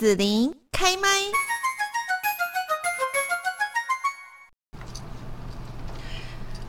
子琳开麦。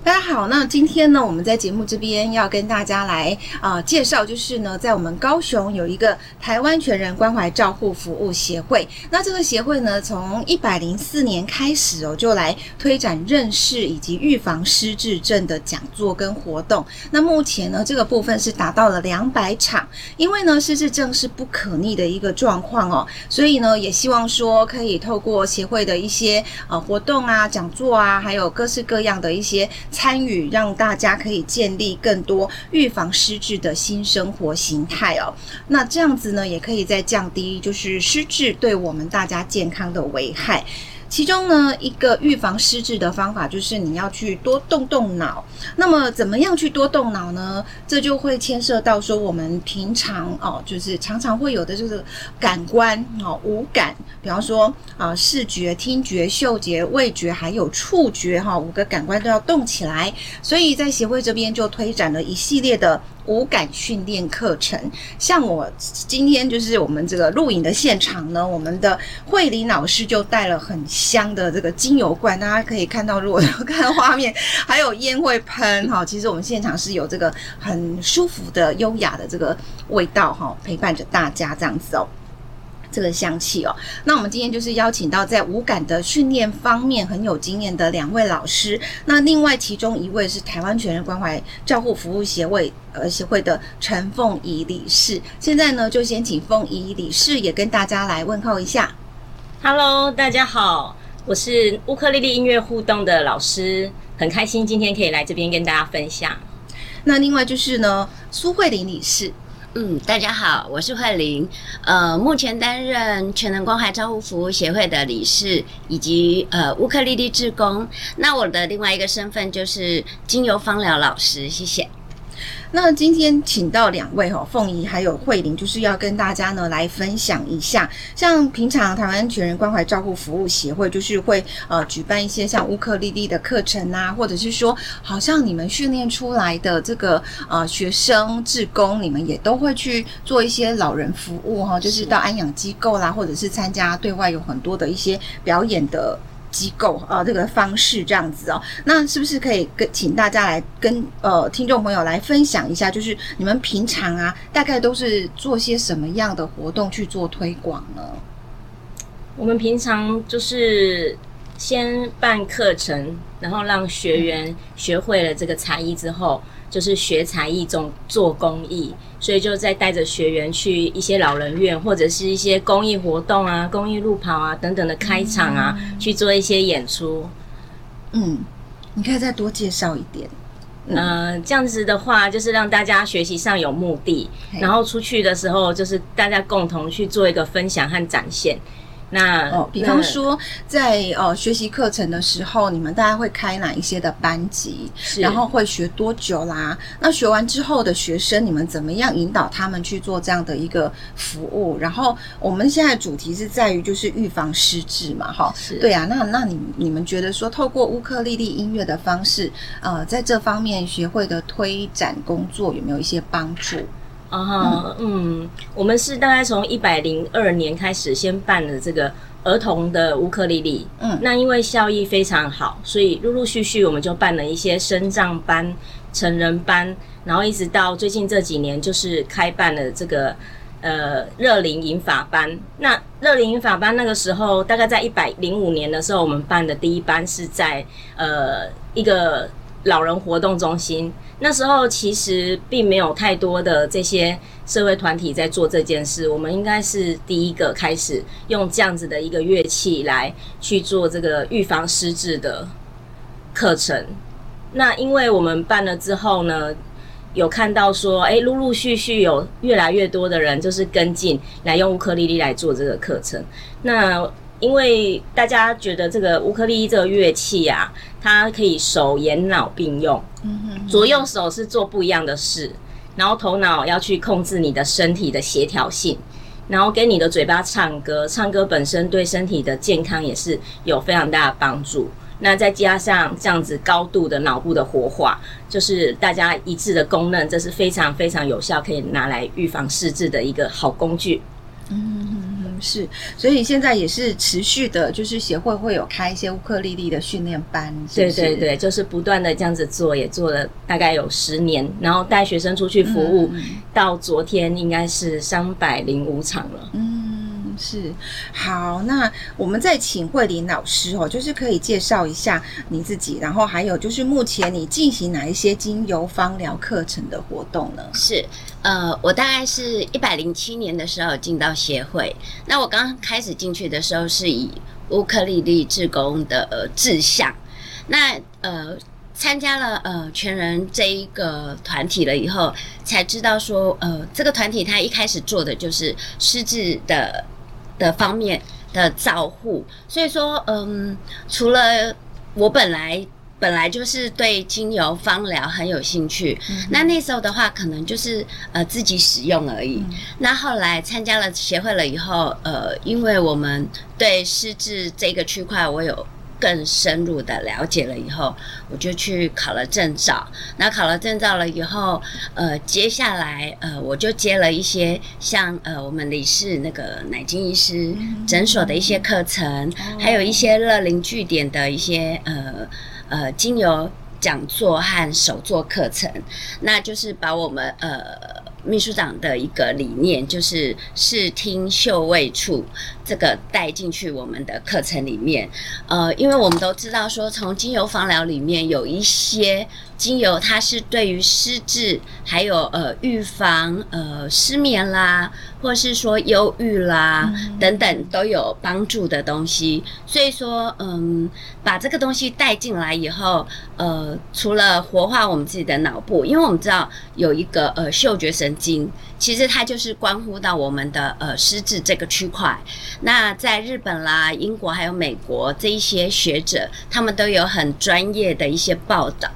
大家好，那今天呢，我们在节目这边要跟大家来啊、介绍，就是呢，在我们高雄有一个台湾全人关怀照护服务协会。那这个协会呢，从一百零四年开始哦，就来推展认识以及预防失智症的讲座跟活动。那目前呢，这个部分是达到了两百场。因为呢，失智症是不可逆的一个状况哦，所以呢，也希望说可以透过协会的一些呃活动啊、讲座啊，还有各式各样的一些。参与让大家可以建立更多预防失智的新生活形态哦，那这样子呢，也可以再降低就是失智对我们大家健康的危害。其中呢，一个预防失智的方法就是你要去多动动脑。那么，怎么样去多动脑呢？这就会牵涉到说，我们平常哦，就是常常会有的就是感官哦，五感，比方说啊，视觉、听觉、嗅觉、味觉，还有触觉哈，五个感官都要动起来。所以在协会这边就推展了一系列的。五感训练课程，像我今天就是我们这个录影的现场呢，我们的慧玲老师就带了很香的这个精油罐，大家可以看到，如果要看画面，还有烟会喷哈。其实我们现场是有这个很舒服的、优雅的这个味道哈，陪伴着大家这样子哦。这个香气哦，那我们今天就是邀请到在五感的训练方面很有经验的两位老师。那另外其中一位是台湾全人关怀照护服务协会呃协会的陈凤仪理事。现在呢，就先请凤仪理事也跟大家来问候一下。Hello，大家好，我是乌克丽丽音乐互动的老师，很开心今天可以来这边跟大家分享。那另外就是呢，苏慧玲理事。嗯，大家好，我是慧玲，呃，目前担任全能关怀照护服务协会的理事，以及呃乌克丽丽志工。那我的另外一个身份就是精油芳疗老师，谢谢。那今天请到两位哈，凤仪还有慧玲，就是要跟大家呢来分享一下，像平常台湾全人关怀照顾服务协会，就是会呃举办一些像乌克丽丽的课程啊，或者是说，好像你们训练出来的这个呃学生志工，你们也都会去做一些老人服务哈，就是到安养机构啦，或者是参加对外有很多的一些表演的。机构啊、这个方式这样子哦，那是不是可以跟请大家来跟呃听众朋友来分享一下，就是你们平常啊，大概都是做些什么样的活动去做推广呢？我们平常就是先办课程，然后让学员学会了这个才艺之后。就是学才艺中做公益，所以就再带着学员去一些老人院或者是一些公益活动啊、公益路跑啊等等的开场啊，嗯、去做一些演出。嗯，你可以再多介绍一点。嗯、呃，这样子的话，就是让大家学习上有目的，然后出去的时候就是大家共同去做一个分享和展现。那哦，比方说在呃学习课程的时候，你们大概会开哪一些的班级？然后会学多久啦？那学完之后的学生，你们怎么样引导他们去做这样的一个服务？然后我们现在主题是在于就是预防失智嘛，哈，是对啊。那那你你们觉得说透过乌克丽丽音乐的方式，呃，在这方面学会的推展工作有没有一些帮助？啊哈，嗯，我们是大概从一百零二年开始先办了这个儿童的乌克丽丽，嗯，那因为效益非常好，所以陆陆续续我们就办了一些生障班、成人班，然后一直到最近这几年就是开办了这个呃乐龄银法班。那热灵银法班那个时候大概在一百零五年的时候，我们办的第一班是在呃一个老人活动中心。那时候其实并没有太多的这些社会团体在做这件事，我们应该是第一个开始用这样子的一个乐器来去做这个预防失智的课程。那因为我们办了之后呢，有看到说，哎，陆陆续续有越来越多的人就是跟进来用乌克丽丽来做这个课程。那因为大家觉得这个乌克丽丽这个乐器啊，它可以手眼脑并用，左右手是做不一样的事，然后头脑要去控制你的身体的协调性，然后跟你的嘴巴唱歌，唱歌本身对身体的健康也是有非常大的帮助。那再加上这样子高度的脑部的活化，就是大家一致的公认，这是非常非常有效，可以拿来预防失智的一个好工具。嗯。是，所以现在也是持续的，就是协会会有开一些乌克丽丽的训练班是是？对对对，就是不断的这样子做，也做了大概有十年，然后带学生出去服务，嗯、到昨天应该是三百零五场了。嗯，是。好，那我们再请慧玲老师哦，就是可以介绍一下你自己，然后还有就是目前你进行哪一些精油芳疗课程的活动呢？是。呃，我大概是一百零七年的时候进到协会。那我刚开始进去的时候，是以乌克丽丽志工的志向。那呃，参加了呃全人这一个团体了以后，才知道说，呃，这个团体他一开始做的就是失智的的方面的照护。所以说，嗯，除了我本来。本来就是对精油芳疗很有兴趣，嗯、那那时候的话，可能就是呃自己使用而已。嗯、那后来参加了协会了以后，呃，因为我们对失智这个区块，我有更深入的了解了以后，我就去考了证照。那考了证照了以后，呃，接下来呃，我就接了一些像呃我们李氏那个奶金医师诊所的一些课程，还有一些乐龄据点的一些呃。呃，精油讲座和手作课程，那就是把我们呃秘书长的一个理念，就是视听嗅味触这个带进去我们的课程里面。呃，因为我们都知道说，从精油芳疗里面有一些。精油它是对于失智，还有呃预防呃失眠啦，或是说忧郁啦、嗯、等等都有帮助的东西。所以说，嗯，把这个东西带进来以后，呃，除了活化我们自己的脑部，因为我们知道有一个呃嗅觉神经，其实它就是关乎到我们的呃失智这个区块。那在日本啦、英国还有美国这一些学者，他们都有很专业的一些报道。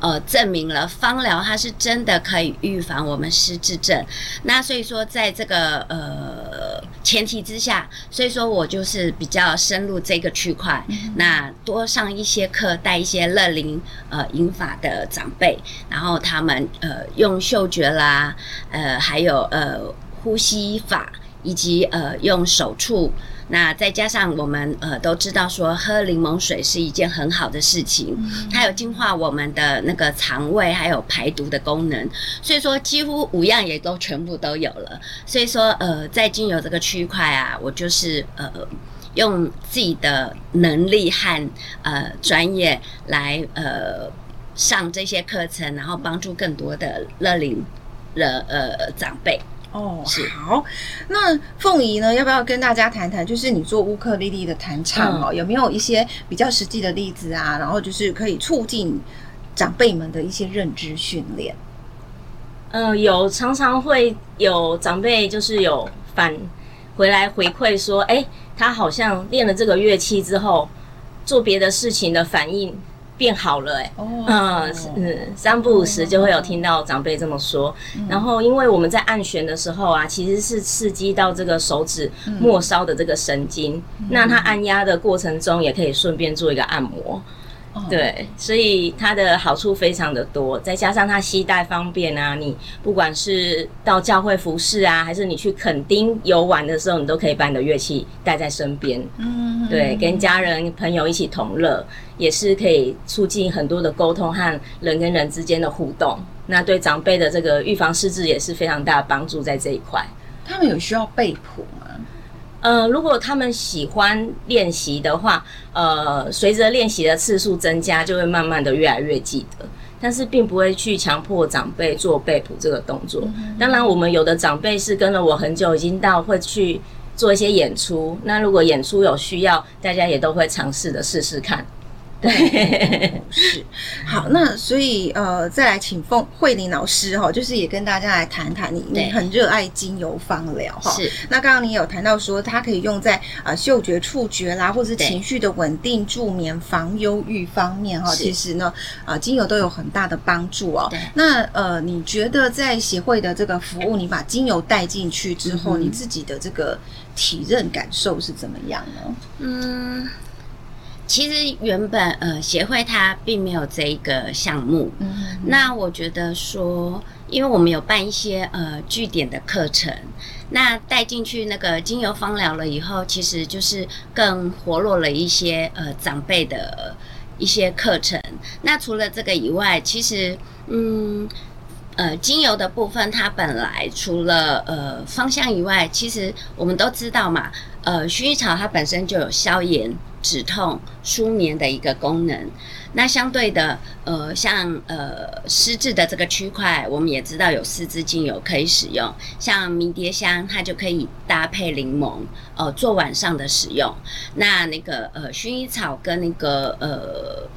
呃，证明了芳疗它是真的可以预防我们失智症。那所以说，在这个呃前提之下，所以说我就是比较深入这个区块，嗯、那多上一些课，带一些乐龄呃银法的长辈，然后他们呃用嗅觉啦，呃还有呃呼吸法，以及呃用手触。那再加上我们呃都知道说喝柠檬水是一件很好的事情，它有净化我们的那个肠胃，还有排毒的功能，所以说几乎五样也都全部都有了。所以说呃在精油这个区块啊，我就是呃用自己的能力和呃专业来呃上这些课程，然后帮助更多的乐龄的呃长辈。哦，是好。那凤仪呢？要不要跟大家谈谈？就是你做乌克丽丽的弹唱哦，嗯、有没有一些比较实际的例子啊？然后就是可以促进长辈们的一些认知训练。嗯、呃，有常常会有长辈就是有反回来回馈说，哎，他好像练了这个乐器之后，做别的事情的反应。变好了哎、欸，嗯、哦、嗯，三不五时就会有听到长辈这么说。嗯、然后，因为我们在按弦的时候啊，其实是刺激到这个手指末梢的这个神经，嗯、那它按压的过程中也可以顺便做一个按摩。对，所以它的好处非常的多，再加上它携带方便啊，你不管是到教会服侍啊，还是你去垦丁游玩的时候，你都可以把你的乐器带在身边。嗯，对，跟家人朋友一起同乐，也是可以促进很多的沟通和人跟人之间的互动。那对长辈的这个预防失智也是非常大的帮助在这一块。他们有需要背谱吗？呃，如果他们喜欢练习的话，呃，随着练习的次数增加，就会慢慢的越来越记得。但是并不会去强迫长辈做背谱这个动作。嗯。当然，我们有的长辈是跟了我很久，已经到会去做一些演出。那如果演出有需要，大家也都会尝试的试试看。对，是好，那所以呃，再来请凤慧玲老师哈，就是也跟大家来谈谈你你很热爱精油芳疗哈。是，那刚刚你有谈到说它可以用在呃嗅觉、触觉啦，或者是情绪的稳定、助眠、防忧郁方面哈。其实呢，呃，精油都有很大的帮助哦。对。那呃，你觉得在协会的这个服务，你把精油带进去之后，你自己的这个体认感受是怎么样呢？嗯。其实原本呃协会它并没有这一个项目，嗯，那我觉得说，因为我们有办一些呃据点的课程，那带进去那个精油芳疗了以后，其实就是更活络了一些呃长辈的一些课程。那除了这个以外，其实嗯呃精油的部分，它本来除了呃芳香以外，其实我们都知道嘛，呃薰衣草它本身就有消炎。止痛、舒眠的一个功能。那相对的，呃，像呃湿滞的这个区块，我们也知道有四支精油可以使用，像迷迭香，它就可以搭配柠檬，呃，做晚上的使用。那那个呃薰衣草跟那个呃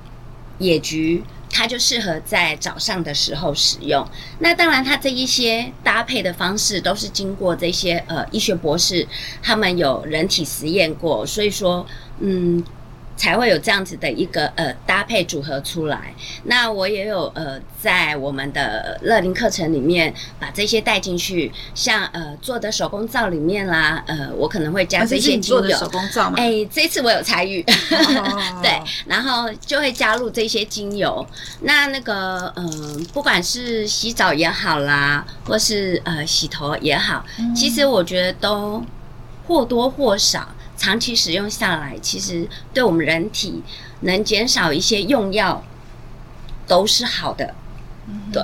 野菊，它就适合在早上的时候使用。那当然，它这一些搭配的方式都是经过这些呃医学博士他们有人体实验过，所以说。嗯，才会有这样子的一个呃搭配组合出来。那我也有呃在我们的乐龄课程里面把这些带进去，像呃做的手工皂里面啦，呃我可能会加这些精油。啊、做的手工皂吗？哎，这次我有参与，哦、对，然后就会加入这些精油。那那个嗯、呃，不管是洗澡也好啦，或是呃洗头也好，嗯、其实我觉得都或多或少。长期使用下来，其实对我们人体能减少一些用药都是好的。对，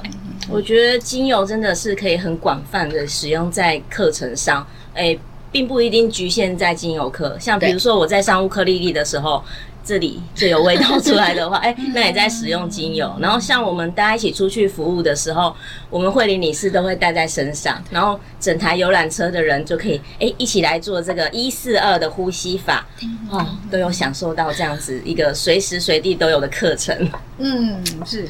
我觉得精油真的是可以很广泛的使用在课程上，诶，并不一定局限在精油课。像比如说我在上乌克丽丽的时候。这里最有味道出来的话，哎，那也在使用精油。然后像我们大家一起出去服务的时候，我们慧玲女士都会带在身上，然后整台游览车的人就可以哎一起来做这个一四二的呼吸法哦，都有享受到这样子一个随时随地都有的课程。嗯，是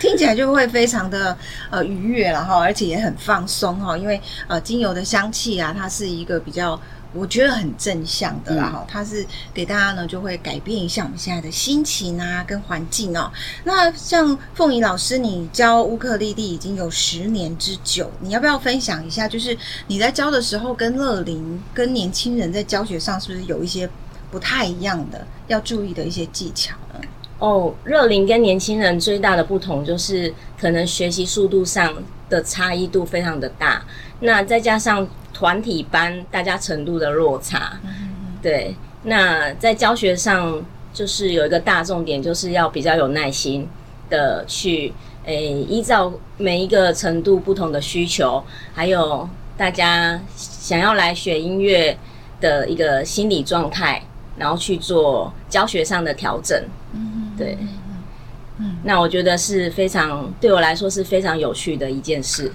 听起来就会非常的呃愉悦，然后而且也很放松哈，因为呃精油的香气啊，它是一个比较。我觉得很正向的啦，哈、嗯，它是给大家呢，就会改变一下我们现在的心情啊，跟环境哦。那像凤仪老师，你教乌克丽丽已经有十年之久，你要不要分享一下？就是你在教的时候，跟乐龄、跟年轻人在教学上，是不是有一些不太一样的要注意的一些技巧呢？哦，热龄跟年轻人最大的不同就是，可能学习速度上的差异度非常的大，那再加上。团体班大家程度的落差，对，那在教学上就是有一个大重点，就是要比较有耐心的去，诶、欸，依照每一个程度不同的需求，还有大家想要来学音乐的一个心理状态，然后去做教学上的调整。对，嗯那我觉得是非常对我来说是非常有趣的一件事。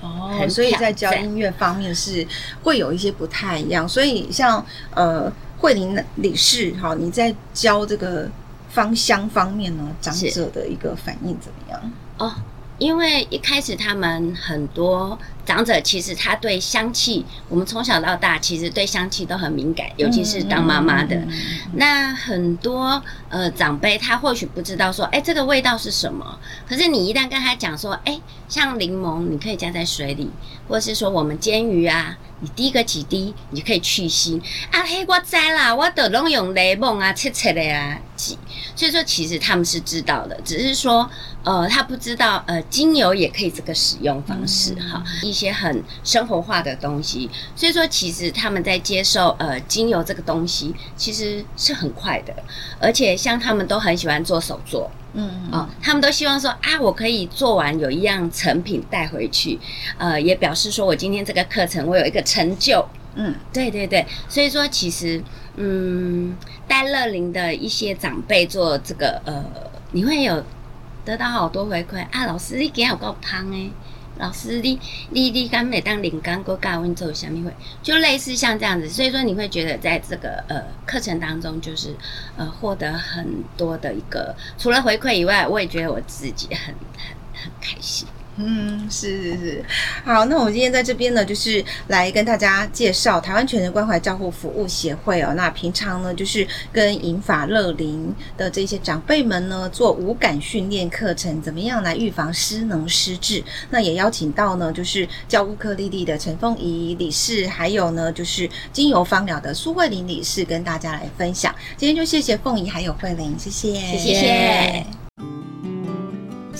哦，所以在教音乐方面是会有一些不太一样。所以像呃慧玲理事哈，你在教这个芳香方面呢，长者的一个反应怎么样？哦，因为一开始他们很多。长者其实他对香气，我们从小到大其实对香气都很敏感，尤其是当妈妈的。嗯嗯嗯嗯、那很多呃长辈他或许不知道说，哎，这个味道是什么？可是你一旦跟他讲说，哎，像柠檬，你可以加在水里，或是说我们煎鱼啊，你滴个几滴，你就可以去腥。啊嘿，我知啦，我都拢用柠檬啊，切切的啊挤。所以说，其实他们是知道的，只是说，呃，他不知道，呃，精油也可以这个使用方式哈。嗯一些很生活化的东西，所以说其实他们在接受呃精油这个东西，其实是很快的，而且像他们都很喜欢做手作，嗯、哦，他们都希望说啊，我可以做完有一样成品带回去，呃，也表示说我今天这个课程我有一个成就，嗯，对对对，所以说其实嗯，戴乐林的一些长辈做这个呃，你会有得到好多回馈啊，老师你今天有够胖诶。老师，你你你刚每当领刚过教温做下面会，就类似像这样子，所以说你会觉得在这个呃课程当中，就是呃获得很多的一个除了回馈以外，我也觉得我自己很很很开心。嗯，是是是，好，那我们今天在这边呢，就是来跟大家介绍台湾全人关怀照护服务协会哦。那平常呢，就是跟银发乐龄的这些长辈们呢，做五感训练课程，怎么样来预防失能失智？那也邀请到呢，就是教乌克丽丽的陈凤仪理事，还有呢，就是精油芳疗的苏慧玲理事，跟大家来分享。今天就谢谢凤仪还有慧玲，谢谢，谢谢。